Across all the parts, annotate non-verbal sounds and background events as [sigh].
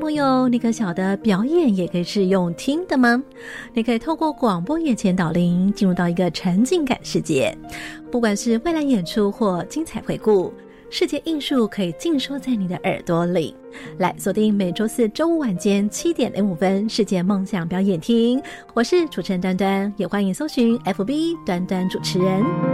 朋友，你可晓得表演也可以是用听的吗？你可以透过广播眼前导聆，进入到一个沉浸感世界。不管是未来演出或精彩回顾，世界艺术可以尽收在你的耳朵里。来锁定每周四周五晚间七点零五分，世界梦想表演厅。我是主持人端端，也欢迎搜寻 FB 端端主持人。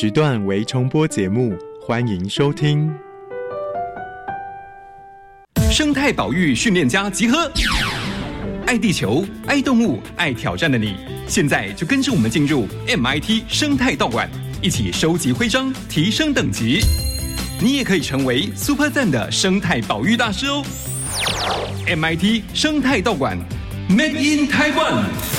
时段为重播节目，欢迎收听。生态保育训练家集合，爱地球、爱动物、爱挑战的你，现在就跟着我们进入 MIT 生态道馆，一起收集徽章，提升等级。你也可以成为 Super 赞的生态保育大师哦！MIT 生态道馆，Made in Taiwan。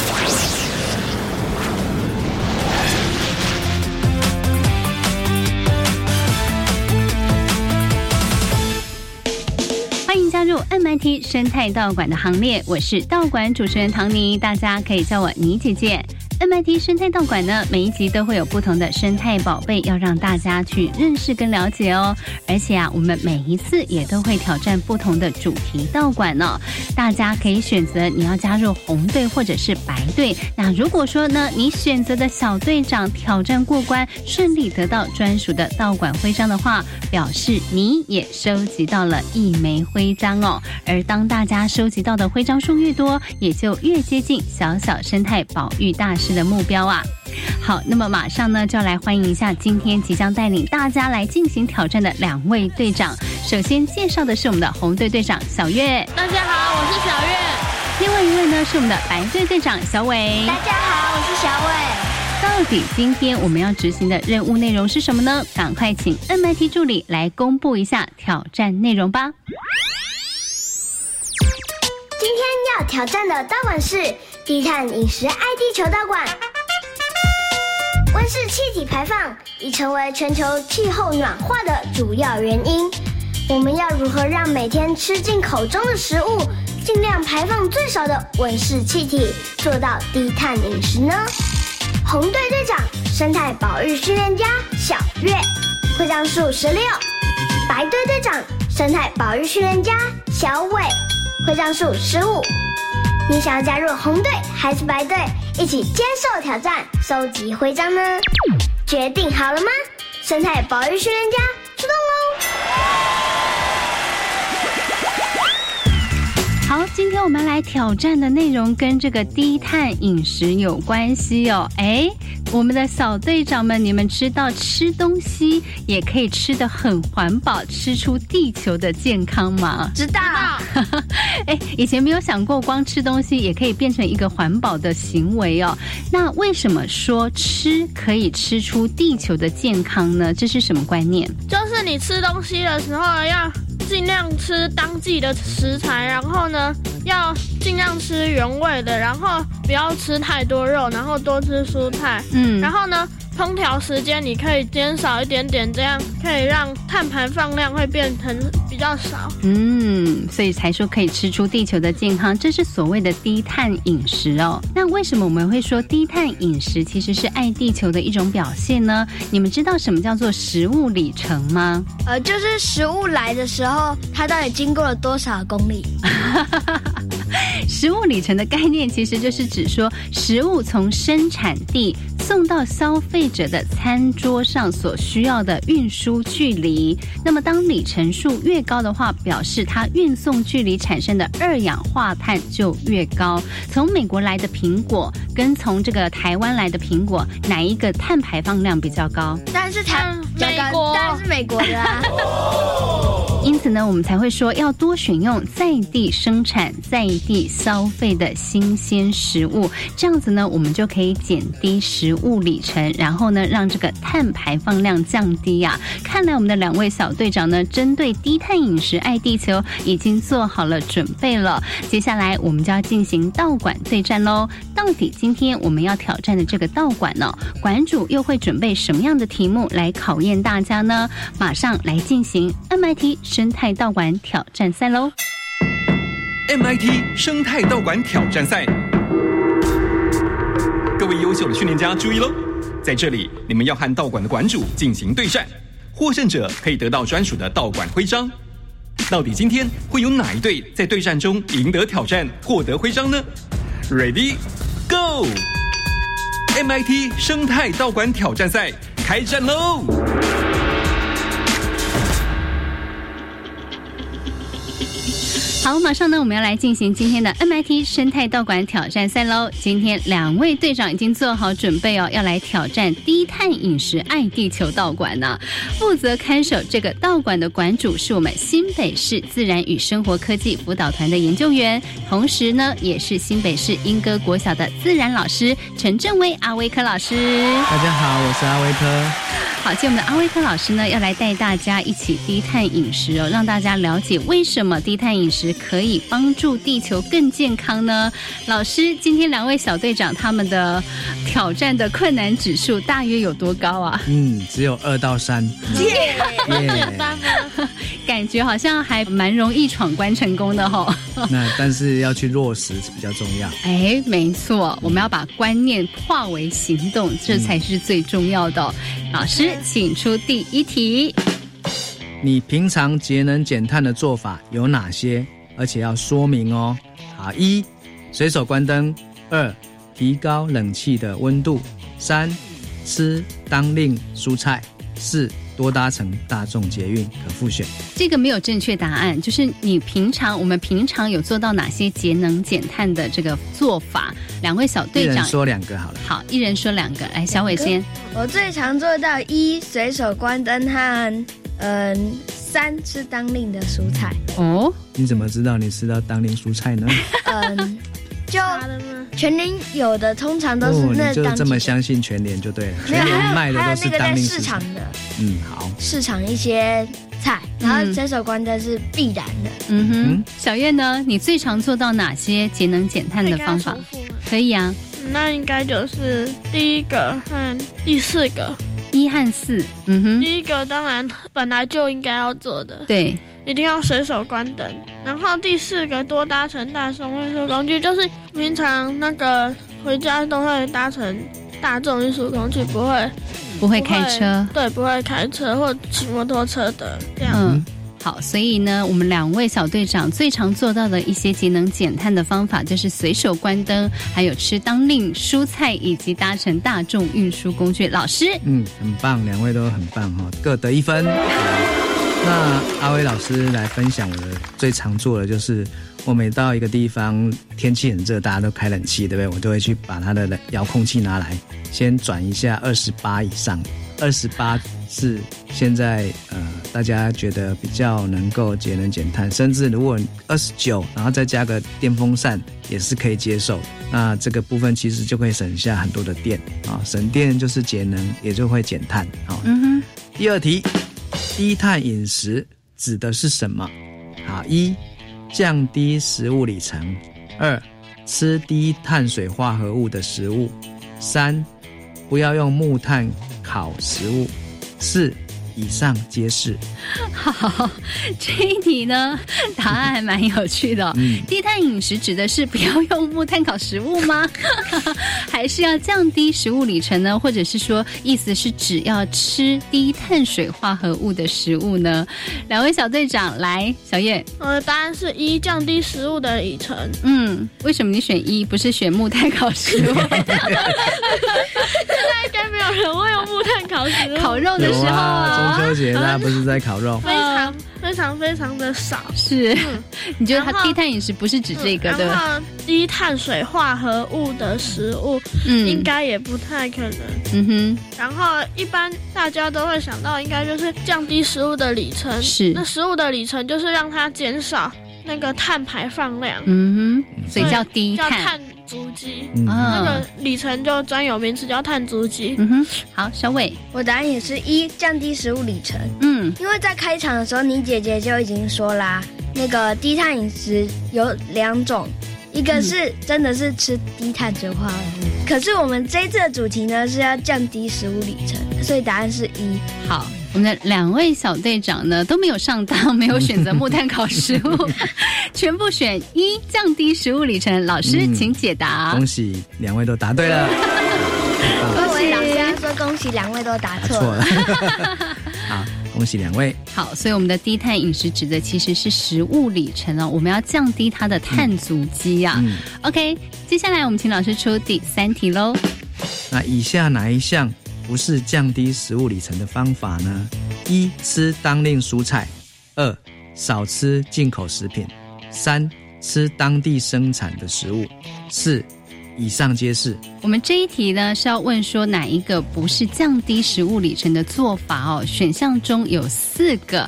MIT 生态道馆的行列，我是道馆主持人唐妮，大家可以叫我妮姐姐。MIT 生态道馆呢，每一集都会有不同的生态宝贝，要让大家去认识跟了解哦。而且啊，我们每一次也都会挑战不同的主题道馆呢。大家可以选择你要加入红队或者是白队。那如果说呢，你选择的小队长挑战过关，顺利得到专属的道馆徽章的话，表示你也收集到了一枚徽章哦。而当大家收集到的徽章数越多，也就越接近小小生态保育大师。的目标啊，好，那么马上呢就要来欢迎一下今天即将带领大家来进行挑战的两位队长。首先介绍的是我们的红队队长小月，大家好，我是小月。另外一位呢是我们的白队队长小伟，大家好，我是小伟。到底今天我们要执行的任务内容是什么呢？赶快请 MIT 助理来公布一下挑战内容吧。今天要挑战的当晚是。低碳饮食爱地球道馆，温室气体排放已成为全球气候暖化的主要原因。我们要如何让每天吃进口中的食物尽量排放最少的温室气体，做到低碳饮食呢？红队队长生态保育训练家小月，会章数十六；白队队长生态保育训练家小伟，会章数十五。你想要加入红队还是白队，一起接受挑战，收集徽章呢？决定好了吗？生态保育训练家好，今天我们来挑战的内容跟这个低碳饮食有关系哦。哎。我们的小队长们，你们知道吃东西也可以吃的很环保，吃出地球的健康吗？知道。[laughs] 哎，以前没有想过，光吃东西也可以变成一个环保的行为哦。那为什么说吃可以吃出地球的健康呢？这是什么观念？就是你吃东西的时候要尽量吃当季的食材，然后呢，要尽量吃原味的，然后不要吃太多肉，然后多吃蔬菜。嗯然后呢，烹调时间你可以减少一点点，这样可以让碳排放量会变成比较少。嗯，所以才说可以吃出地球的健康，这是所谓的低碳饮食哦。那为什么我们会说低碳饮食其实是爱地球的一种表现呢？你们知道什么叫做食物里程吗？呃，就是食物来的时候，它到底经过了多少公里？[laughs] [laughs] 食物里程的概念其实就是指说，食物从生产地送到消费者的餐桌上所需要的运输距离。那么，当里程数越高的话，表示它运送距离产生的二氧化碳就越高。从美国来的苹果跟从这个台湾来的苹果，哪一个碳排放量比较高？当然是台美国当然是美国的啊。[laughs] 因此呢，我们才会说要多选用在地生产、在地消费的新鲜食物，这样子呢，我们就可以减低食物里程，然后呢，让这个碳排放量降低呀、看来我们的两位小队长呢，针对低碳饮食、爱地球已经做好了准备了。接下来我们就要进行道馆对战喽。到底今天我们要挑战的这个道馆呢，馆主又会准备什么样的题目来考验大家呢？马上来进行 MIT [laughs] 生态道馆挑战赛喽！MIT 生态道馆挑战赛，各位优秀的训练家注意喽！在这里，你们要和道馆的馆主进行对战，获胜者可以得到专属的道馆徽章。到底今天会有哪一队在对战中赢得挑战，获得徽章呢？Ready, go! MIT 生态道馆挑战赛开战喽！好，马上呢，我们要来进行今天的 MIT 生态道馆挑战赛喽。今天两位队长已经做好准备哦，要来挑战低碳饮食爱地球道馆呢。负责看守这个道馆的馆主是我们新北市自然与生活科技辅导团的研究员，同时呢，也是新北市莺歌国小的自然老师陈正威阿威科老师。大家好，我是阿威科。好，今天我们的阿威克老师呢，要来带大家一起低碳饮食哦，让大家了解为什么低碳饮食可以帮助地球更健康呢？老师，今天两位小队长他们的挑战的困难指数大约有多高啊？嗯，只有二到三。感觉好像还蛮容易闯关成功的哈、那但是要去落实比较重要。哎，没错，我们要把观念化为行动，这才是最重要的哦、老师，请出第一题。你平常节能减碳的做法有哪些？而且要说明哦。好，一，随手关灯；二，提高冷气的温度；三，吃当令蔬菜；四，多搭乘大众捷运，可复选。这个没有正确答案，就是你平常我们平常有做到哪些节能减碳的这个做法？两位小一队长人说两个好了。好，一人说两个。来，小伟先。我最常做到一随手关灯和嗯三吃当令的蔬菜。哦，你怎么知道你吃到当令蔬菜呢？嗯，就全年有的通常都是哦，那就这么相信全联就对了。没有，全联还卖的都是有还有那个在。市场的嗯，好。市场一些菜，然后随手关灯是必然的。嗯哼，小月呢？你最常做到哪些节能减碳的方法？可以啊，那应该就是第一个和第四个。一和四，嗯哼，第一个当然本来就应该要做的，对，一定要随手关灯。然后第四个多搭乘大众运输工具，就是平常那个回家都会搭乘大众运输工具，不会不会开车，对，不会开车或骑摩托车的这样。嗯。好，所以呢，我们两位小队长最常做到的一些节能减碳的方法，就是随手关灯，还有吃当令蔬菜，以及搭乘大众运输工具。老师，嗯，很棒，两位都很棒哈，各得一分。那阿威老师来分享我的最常做的就是，我每到一个地方，天气很热，大家都开冷气，对不对？我就会去把它的冷遥控器拿来，先转一下二十八以上，二十八是现在呃大家觉得比较能够节能减碳，甚至如果二十九，然后再加个电风扇也是可以接受。那这个部分其实就可以省下很多的电啊，省电就是节能，也就会减碳啊。嗯哼。第二题，低碳饮食指的是什么？好，一降低食物里程，二吃低碳水化合物的食物，三不要用木炭烤食物，四。以上皆是。好，这一题呢，答案还蛮有趣的。嗯，低碳饮食指的是不要用木炭烤食物吗？[laughs] 还是要降低食物里程呢？或者是说，意思是只要吃低碳水化合物的食物呢？两位小队长，来，小叶，我的答案是一，降低食物的里程。嗯，为什么你选一，不是选木炭烤食物？[laughs] 现在应该没有人会用木炭烤食物，[laughs] 烤肉的时候啊。中秋节大家不是在烤肉，非常非常非常的少。是，你觉得它低碳饮食不是指这个的？低碳水化合物的食物，嗯，应该也不太可能。嗯哼。然后一般大家都会想到，应该就是降低食物的里程。是。那食物的里程就是让它减少那个碳排放量。嗯哼。所以叫低碳。足迹，那个里程就专有名词叫碳足迹。嗯哼，好，小伟，我答案也是一，降低食物里程。嗯，因为在开场的时候，你姐姐就已经说啦，那个低碳饮食有两种，一个是真的是吃低碳水化合物，可是我们这次的主题呢是要降低食物里程，所以答案是一。好。我们的两位小队长呢都没有上当，没有选择 [laughs] 木炭烤食物，全部选一，降低食物里程。老师，请解答。恭喜两位都答对了。[laughs] 恭喜老师说恭喜两位都答错了。[laughs] 好，恭喜两位。好，所以我们的低碳饮食指的其实是食物里程哦，我们要降低它的碳足迹啊。OK，接下来我们请老师出第三题喽。那以下哪一项？不是降低食物里程的方法呢？一吃当令蔬菜，二少吃进口食品，三吃当地生产的食物，四以上皆是。我们这一题呢是要问说哪一个不是降低食物里程的做法哦？选项中有四个，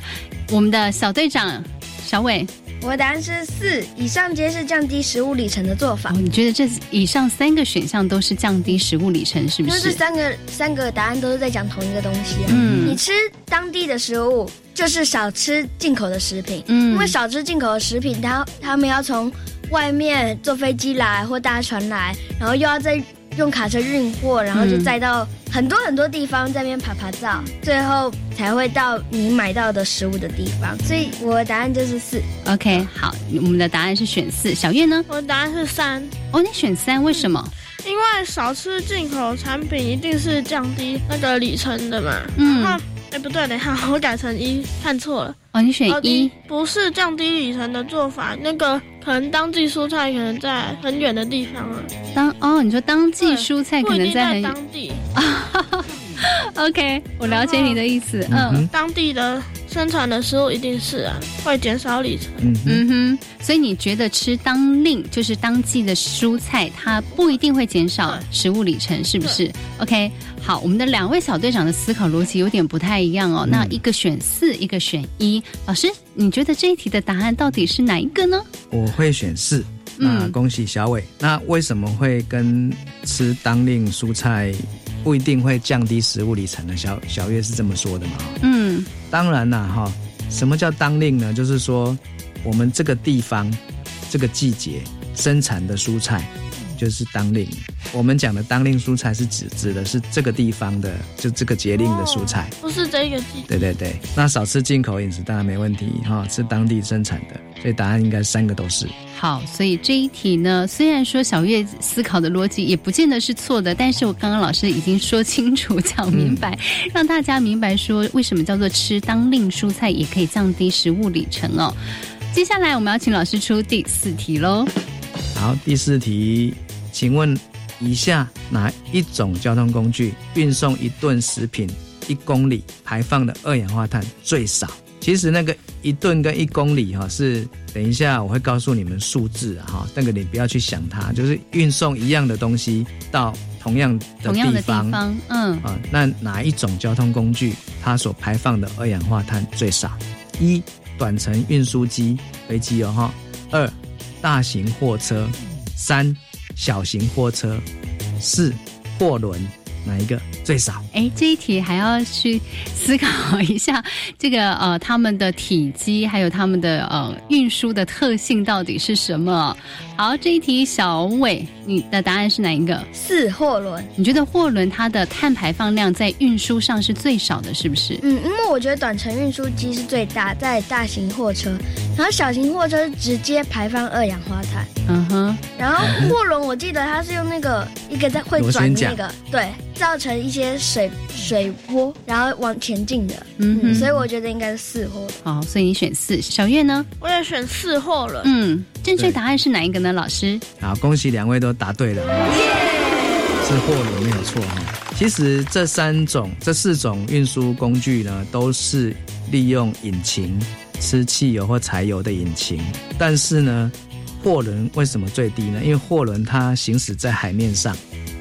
我们的小队长小伟。我的答案是四，以上皆是降低食物里程的做法。你觉得这以上三个选项都是降低食物里程，是不是？因为这三个三个答案都是在讲同一个东西。嗯，你吃当地的食物，就是少吃进口的食品。嗯，因为少吃进口的食品，他他们要从外面坐飞机来或搭船来，然后又要再。用卡车运货，然后就载到很多很多地方，在那边爬爬照，最后才会到你买到的食物的地方。所以我的答案就是四。OK，好，我们的答案是选四。小月呢？我的答案是三。哦，你选三，为什么？因为少吃进口产品一定是降低那个里程的嘛。嗯。哎，不对，等一下，我改成一，看错了。哦，你选一，不是降低里程的做法。那个可能当季蔬菜可能在很远的地方啊。当哦，你说当季蔬菜可能在很当地。[laughs] OK，我了解你的意思。嗯，当地的生产的食物一定是啊，会减少里程。嗯哼，所以你觉得吃当令就是当季的蔬菜，它不一定会减少食物里程，是不是？OK，好，我们的两位小队长的思考逻辑有点不太一样哦。那一个选四，一个选一。老师，你觉得这一题的答案到底是哪一个呢？我会选四。那恭喜小伟。那为什么会跟吃当令蔬菜？不一定会降低食物里程呢，小小月是这么说的嘛？嗯，当然啦，哈，什么叫当令呢？就是说，我们这个地方这个季节生产的蔬菜就是当令。我们讲的当令蔬菜是指指的是这个地方的，就这个节令的蔬菜，不是这个季。对对对，那少吃进口饮食当然没问题哈，吃当地生产的，所以答案应该三个都是。好，所以这一题呢，虽然说小月思考的逻辑也不见得是错的，但是我刚刚老师已经说清楚、讲明白，让大家明白说为什么叫做吃当令蔬菜也可以降低食物里程哦。接下来我们要请老师出第四题喽。好，第四题，请问。以下哪一种交通工具运送一吨食品一公里排放的二氧化碳最少？其实那个一吨跟一公里哈是，等一下我会告诉你们数字哈，那个你不要去想它，就是运送一样的东西到同样的地方，嗯啊，那哪一种交通工具它所排放的二氧化碳最少？一短程运输机飞机哦哈，二大型货车，三。小型货车，四货轮，哪一个最少？哎，这一题还要去思考一下，这个呃，他们的体积还有他们的呃运输的特性到底是什么？好，这一题小伟，你的答案是哪一个？四货轮。你觉得货轮它的碳排放量在运输上是最少的，是不是？嗯，因为我觉得短程运输机是最大，在大型货车，然后小型货车直接排放二氧化碳。嗯哼。然后货轮，我记得它是用那个一个在会转那个，[laughs] 对，造成一些水水波，然后往前进的。嗯哼。所以我觉得应该是四货。好，所以你选四。小月呢？我也选四货轮。嗯，正确答案是哪一个呢？老师？好，恭喜两位都答对了。是货轮没有错哈。其实这三种、这四种运输工具呢，都是利用引擎吃汽油或柴油的引擎。但是呢，货轮为什么最低呢？因为货轮它行驶在海面上，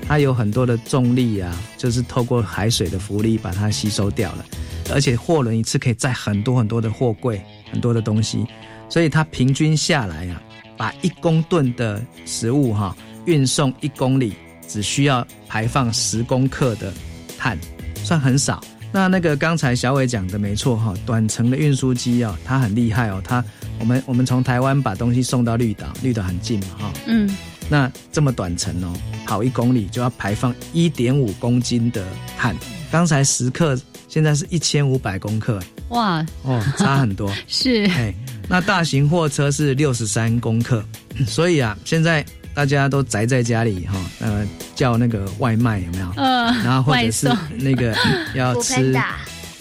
它有很多的重力啊，就是透过海水的浮力把它吸收掉了。而且货轮一次可以载很多很多的货柜、很多的东西，所以它平均下来啊，把一公吨的食物哈运送一公里。只需要排放十公克的碳，算很少。那那个刚才小伟讲的没错哈，短程的运输机啊，它很厉害哦。它我们我们从台湾把东西送到绿岛，绿岛很近嘛哈。嗯。那这么短程哦，跑一公里就要排放一点五公斤的碳。刚才十克，现在是一千五百公克。哇哦，差很多。[laughs] 是。哎，那大型货车是六十三公克，[laughs] 所以啊，现在。大家都宅在家里哈，呃，叫那个外卖有没有？嗯，然后或者是那个 [laughs] 要吃，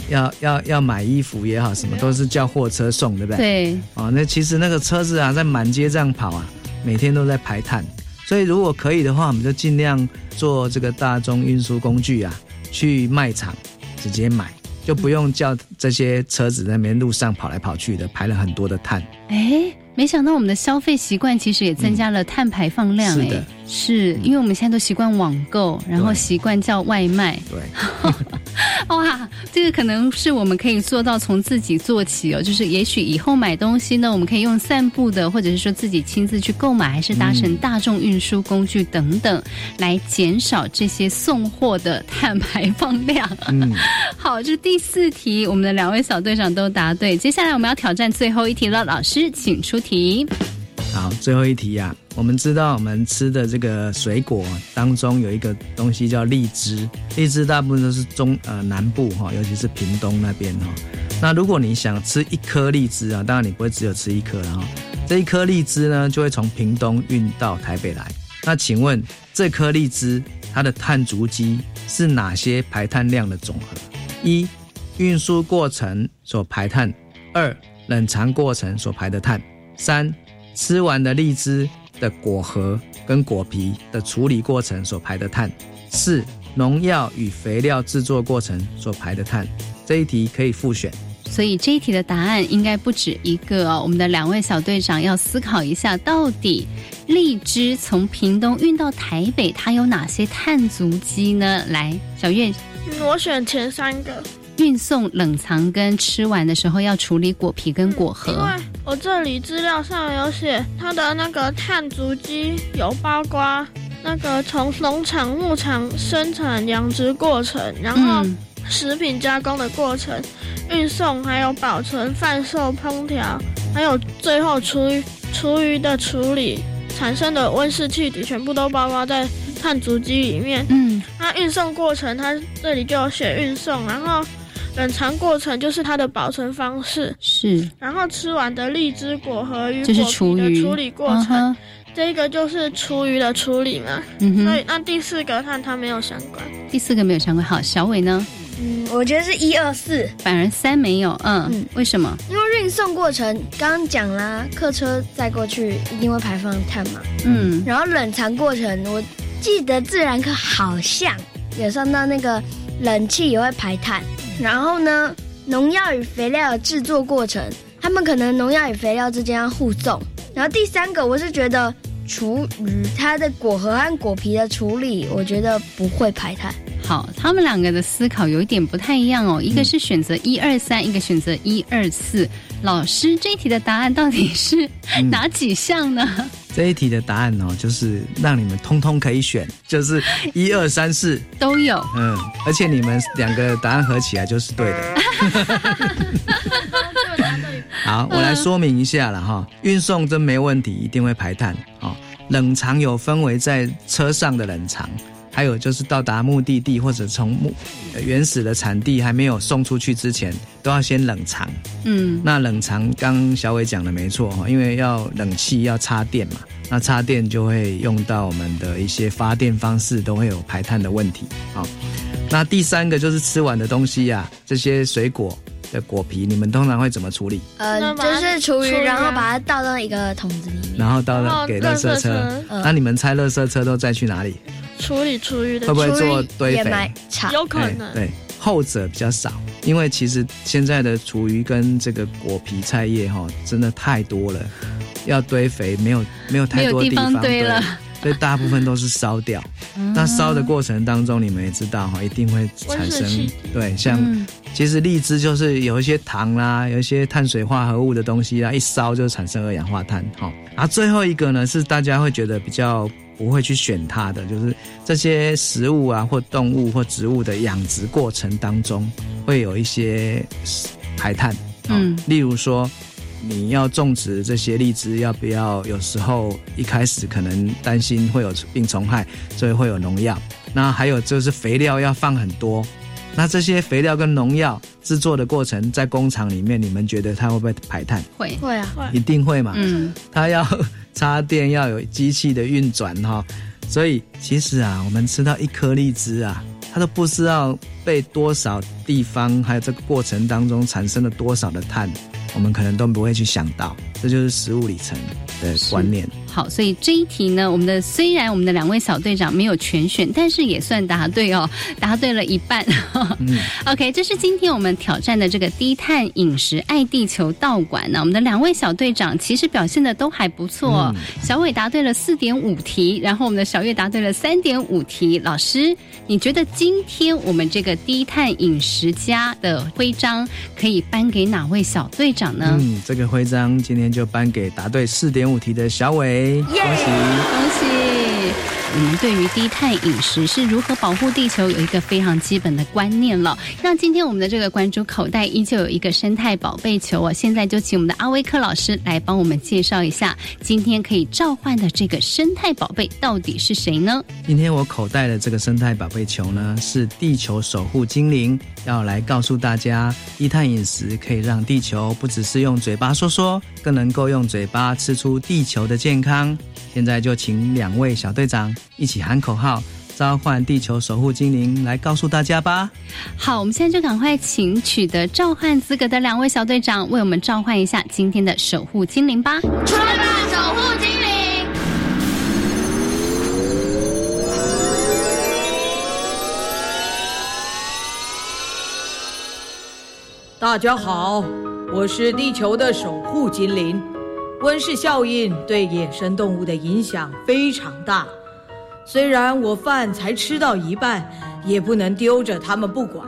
要要要买衣服也好，什么都是叫货车送，对不对？对。哦，那其实那个车子啊，在满街这样跑啊，每天都在排碳，所以如果可以的话，我们就尽量做这个大众运输工具啊，去卖场直接买，就不用叫这些车子在那边路上跑来跑去的，排了很多的碳。哎。没想到我们的消费习惯其实也增加了碳排放量，哎，是因为我们现在都习惯网购，然后习惯叫外卖，对。[laughs] [laughs] [laughs] [laughs] 哇，这个可能是我们可以做到从自己做起哦。就是也许以后买东西呢，我们可以用散步的，或者是说自己亲自去购买，还是搭乘大众运输工具等等，来减少这些送货的碳排放量。嗯，[laughs] 好，这第四题，我们的两位小队长都答对。接下来我们要挑战最后一题了，老师请出题。好，最后一题呀。我们知道，我们吃的这个水果当中有一个东西叫荔枝，荔枝大部分都是中呃南部哈，尤其是屏东那边哈。那如果你想吃一颗荔枝啊，当然你不会只有吃一颗了哈。这一颗荔枝呢，就会从屏东运到台北来。那请问这颗荔枝它的碳足迹是哪些排碳量的总和？一、运输过程所排碳；二、冷藏过程所排的碳；三、吃完的荔枝。的果核跟果皮的处理过程所排的碳，四农药与肥料制作过程所排的碳。这一题可以复选，所以这一题的答案应该不止一个哦。我们的两位小队长要思考一下，到底荔枝从屏东运到台北，它有哪些碳足迹呢？来，小月，我选前三个。运送、冷藏跟吃完的时候要处理果皮跟果核。因为我这里资料上有写，它的那个碳足迹有包括那个从农场、牧场生产、养殖过程，然后食品加工的过程、运送，还有保存、贩售、烹调，还有最后厨余厨余的处理产生的温室气体，全部都包括在碳足迹里面。嗯，那运送过程，它这里就有写运送，然后。冷藏过程就是它的保存方式，是。然后吃完的荔枝果核与果皮的处理过程，这个就是厨余的处理嘛。嗯所以那第四个看它没有相关。第四个没有相关。好，小伟呢？嗯，我觉得是一二四，反而三没有。嗯，为什么？因为运送过程刚刚讲啦，客车载过去一定会排放碳嘛。嗯。然后冷藏过程，我记得自然课好像有上到那个冷气也会排碳。然后呢，农药与肥料的制作过程，他们可能农药与肥料之间要互送。然后第三个，我是觉得厨余它的果核和果皮的处理，我觉得不会排碳。好，他们两个的思考有一点不太一样哦，一个是选择一二三，一个选择一二四。老师，这一题的答案到底是哪几项呢？这一题的答案哦，就是让你们通通可以选，就是 [laughs] 一二三四都有。嗯，而且你们两个答案合起来就是对的。[laughs] 好，我来说明一下了哈。运送真没问题，一定会排碳。哦，冷藏有分为在车上的冷藏，还有就是到达目的地或者从目原始的产地还没有送出去之前，都要先冷藏。嗯，那冷藏刚小伟讲的没错哈，因为要冷气要插电嘛，那插电就会用到我们的一些发电方式都会有排碳的问题。好，那第三个就是吃完的东西呀，这些水果。的果皮，你们通常会怎么处理？呃，就是厨余，然后把它倒到一个桶子里面，然后倒到给垃圾车。那你们猜垃圾车都再去哪里？处理厨余的，会不会做堆肥？有可能。对，后者比较少，因为其实现在的厨余跟这个果皮菜叶哈，真的太多了，要堆肥没有没有太多地方堆了。所以大部分都是烧掉，那烧的过程当中，你们也知道哈，一定会产生对，像其实荔枝就是有一些糖啦，有一些碳水化合物的东西啦，一烧就产生二氧化碳哈。然后最后一个呢，是大家会觉得比较不会去选它的，就是这些食物啊或动物或植物的养殖过程当中会有一些排碳，嗯，例如说。你要种植这些荔枝，要不要？有时候一开始可能担心会有病虫害，所以会有农药。那还有就是肥料要放很多。那这些肥料跟农药制作的过程，在工厂里面，你们觉得它会不会排碳？会会啊，会一定会嘛。嗯，它要插电，要有机器的运转哈。所以其实啊，我们吃到一颗荔枝啊，它都不知道被多少地方，还有这个过程当中产生了多少的碳。我们可能都不会去想到，这就是食物里程的观念。好，所以这一题呢，我们的虽然我们的两位小队长没有全选，但是也算答对哦，[laughs] 答对了一半。嗯，[laughs] OK，这是今天我们挑战的这个低碳饮食爱地球道馆呢。我们的两位小队长其实表现的都还不错，小伟答对了四点五题，然后我们的小月答对了三点五题。老师，你觉得今天我们这个低碳饮食家的徽章可以颁给哪位小队长呢？嗯，这个徽章今天就颁给答对四点五题的小伟。恭喜恭喜！我们对于低碳饮食是如何保护地球有一个非常基本的观念了。那今天我们的这个关注口袋依旧有一个生态宝贝球哦，现在就请我们的阿威克老师来帮我们介绍一下，今天可以召唤的这个生态宝贝到底是谁呢？今天我口袋的这个生态宝贝球呢，是地球守护精灵，要来告诉大家，低碳饮食可以让地球不只是用嘴巴说说，更能够用嘴巴吃出地球的健康。现在就请两位小队长一起喊口号，召唤地球守护精灵来告诉大家吧。好，我们现在就赶快请取得召唤资格的两位小队长为我们召唤一下今天的守护精灵吧。出来吧，守护精灵！大家好，我是地球的守护精灵。温室效应对野生动物的影响非常大，虽然我饭才吃到一半，也不能丢着他们不管。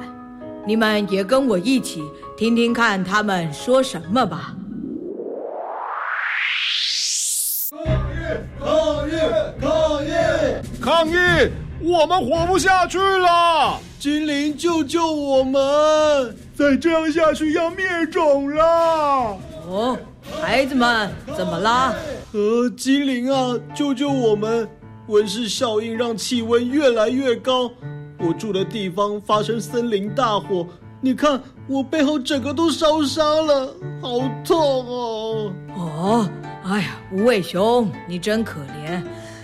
你们也跟我一起听听看他们说什么吧。抗议！抗议！抗议！抗议！我们活不下去了！精灵，救救我们！再这样下去要灭种了！哦。孩子们，怎么啦？呃，精灵啊，救救我们！温室效应让气温越来越高，我住的地方发生森林大火，你看我背后整个都烧伤了，好痛哦！哦，哎呀，无尾熊，你真可怜，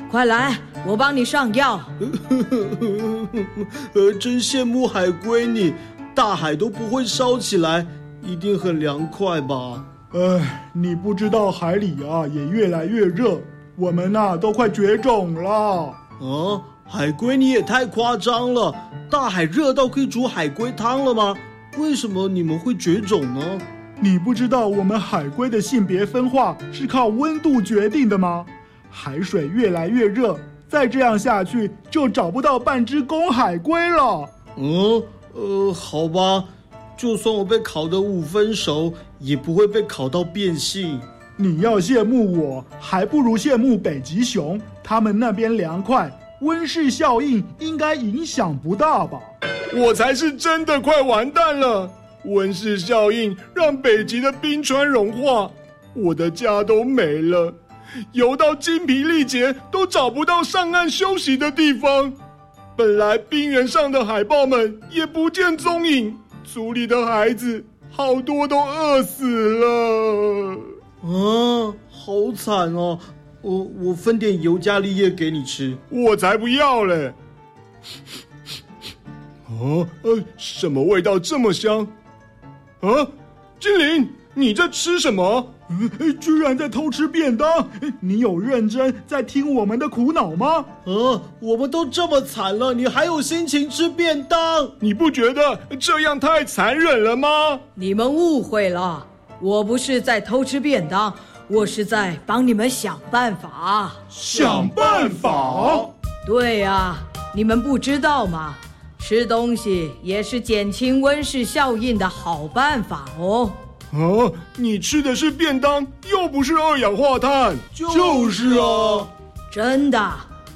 快来，我帮你上药。[laughs] 呃，真羡慕海龟你，大海都不会烧起来，一定很凉快吧？哎，你不知道海里啊也越来越热，我们呐都快绝种了。嗯，海龟你也太夸张了，大海热到可以煮海龟汤了吗？为什么你们会绝种呢？你不知道我们海龟的性别分化是靠温度决定的吗？海水越来越热，再这样下去就找不到半只公海龟了。嗯，呃，好吧。就算我被烤得五分熟，也不会被烤到变性。你要羡慕我，还不如羡慕北极熊，他们那边凉快，温室效应应该影响不大吧？我才是真的快完蛋了！温室效应让北极的冰川融化，我的家都没了，游到精疲力竭都找不到上岸休息的地方。本来冰原上的海豹们也不见踪影，族里的孩子好多都饿死了。啊，好惨哦！我我分点尤加利叶给你吃，我才不要嘞！哦，呃，什么味道这么香？啊，精灵，你在吃什么？居然在偷吃便当！你有认真在听我们的苦恼吗？呃，我们都这么惨了，你还有心情吃便当？你不觉得这样太残忍了吗？你们误会了，我不是在偷吃便当，我是在帮你们想办法。想办法？对呀，你们不知道吗？吃东西也是减轻温室效应的好办法哦。啊，你吃的是便当，又不是二氧化碳。就是啊，真的，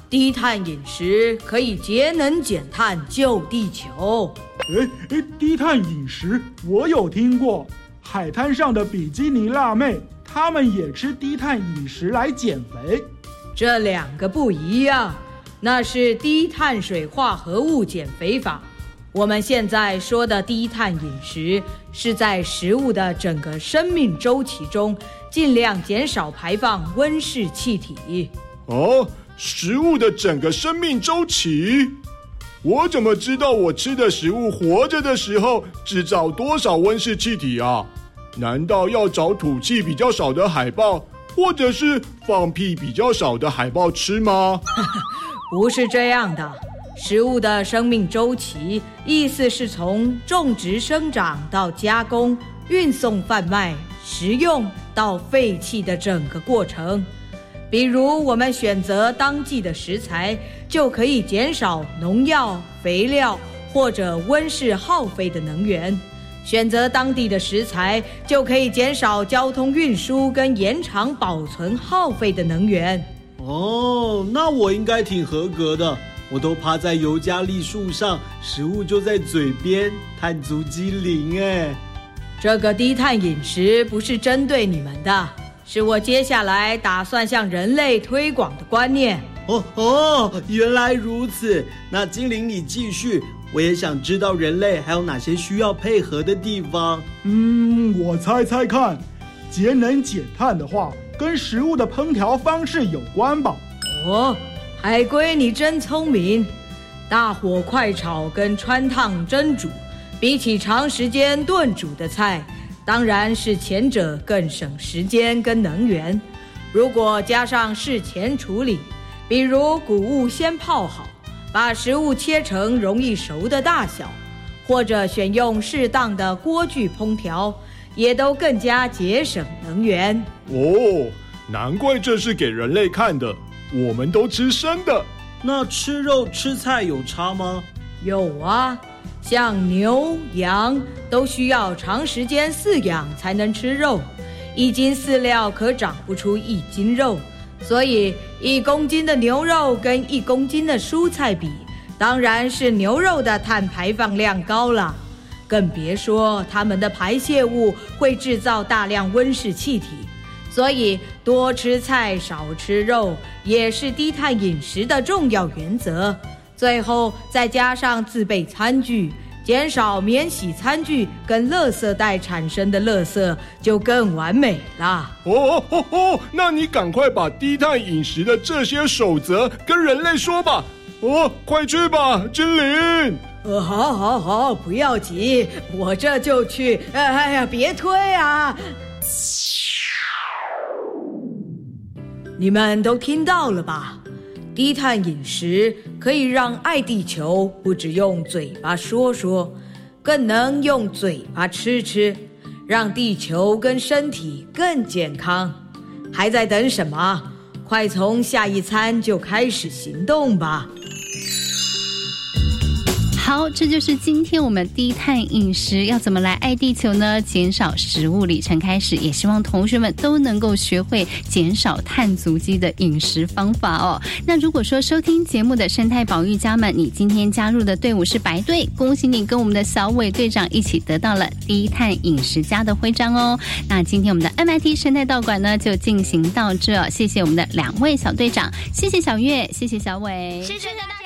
低碳饮食可以节能减碳救地球。哎哎，低碳饮食我有听过，海滩上的比基尼辣妹，她们也吃低碳饮食来减肥。这两个不一样。那是低碳水化合物减肥法。我们现在说的低碳饮食，是在食物的整个生命周期中，尽量减少排放温室气体。哦，食物的整个生命周期，我怎么知道我吃的食物活着的时候制造多少温室气体啊？难道要找吐气比较少的海豹，或者是放屁比较少的海豹吃吗？[laughs] 不是这样的，食物的生命周期，意思是从种植、生长到加工、运送、贩卖、食用到废弃的整个过程。比如，我们选择当季的食材，就可以减少农药、肥料或者温室耗费的能源；选择当地的食材，就可以减少交通运输跟延长保存耗费的能源。哦，那我应该挺合格的。我都趴在尤加利树上，食物就在嘴边，碳足迹零哎。这个低碳饮食不是针对你们的，是我接下来打算向人类推广的观念。哦哦，原来如此。那精灵你继续，我也想知道人类还有哪些需要配合的地方。嗯，我猜猜看，节能减碳的话。跟食物的烹调方式有关吧？哦，海龟，你真聪明！大火快炒跟穿烫蒸煮，比起长时间炖煮的菜，当然是前者更省时间跟能源。如果加上事前处理，比如谷物先泡好，把食物切成容易熟的大小，或者选用适当的锅具烹调。也都更加节省能源哦，难怪这是给人类看的。我们都吃生的，那吃肉吃菜有差吗？有啊，像牛羊都需要长时间饲养才能吃肉，一斤饲料可长不出一斤肉，所以一公斤的牛肉跟一公斤的蔬菜比，当然是牛肉的碳排放量高了。更别说它们的排泄物会制造大量温室气体，所以多吃菜少吃肉也是低碳饮食的重要原则。最后再加上自备餐具，减少免洗餐具跟垃圾袋产生的垃圾，就更完美了。哦哦哦，那你赶快把低碳饮食的这些守则跟人类说吧。哦，快去吧，精灵。呃，好，好，好，不要急，我这就去。哎呀，别推啊！你们都听到了吧？低碳饮食可以让爱地球不只用嘴巴说说，更能用嘴巴吃吃，让地球跟身体更健康。还在等什么？快从下一餐就开始行动吧！好，这就是今天我们低碳饮食要怎么来爱地球呢？减少食物里程开始，也希望同学们都能够学会减少碳足迹的饮食方法哦。那如果说收听节目的生态保育家们，你今天加入的队伍是白队，恭喜你跟我们的小伟队长一起得到了低碳饮食家的徽章哦。那今天我们的 MIT 生态道馆呢就进行到这，谢谢我们的两位小队长，谢谢小月，谢谢小伟，谢谢大家。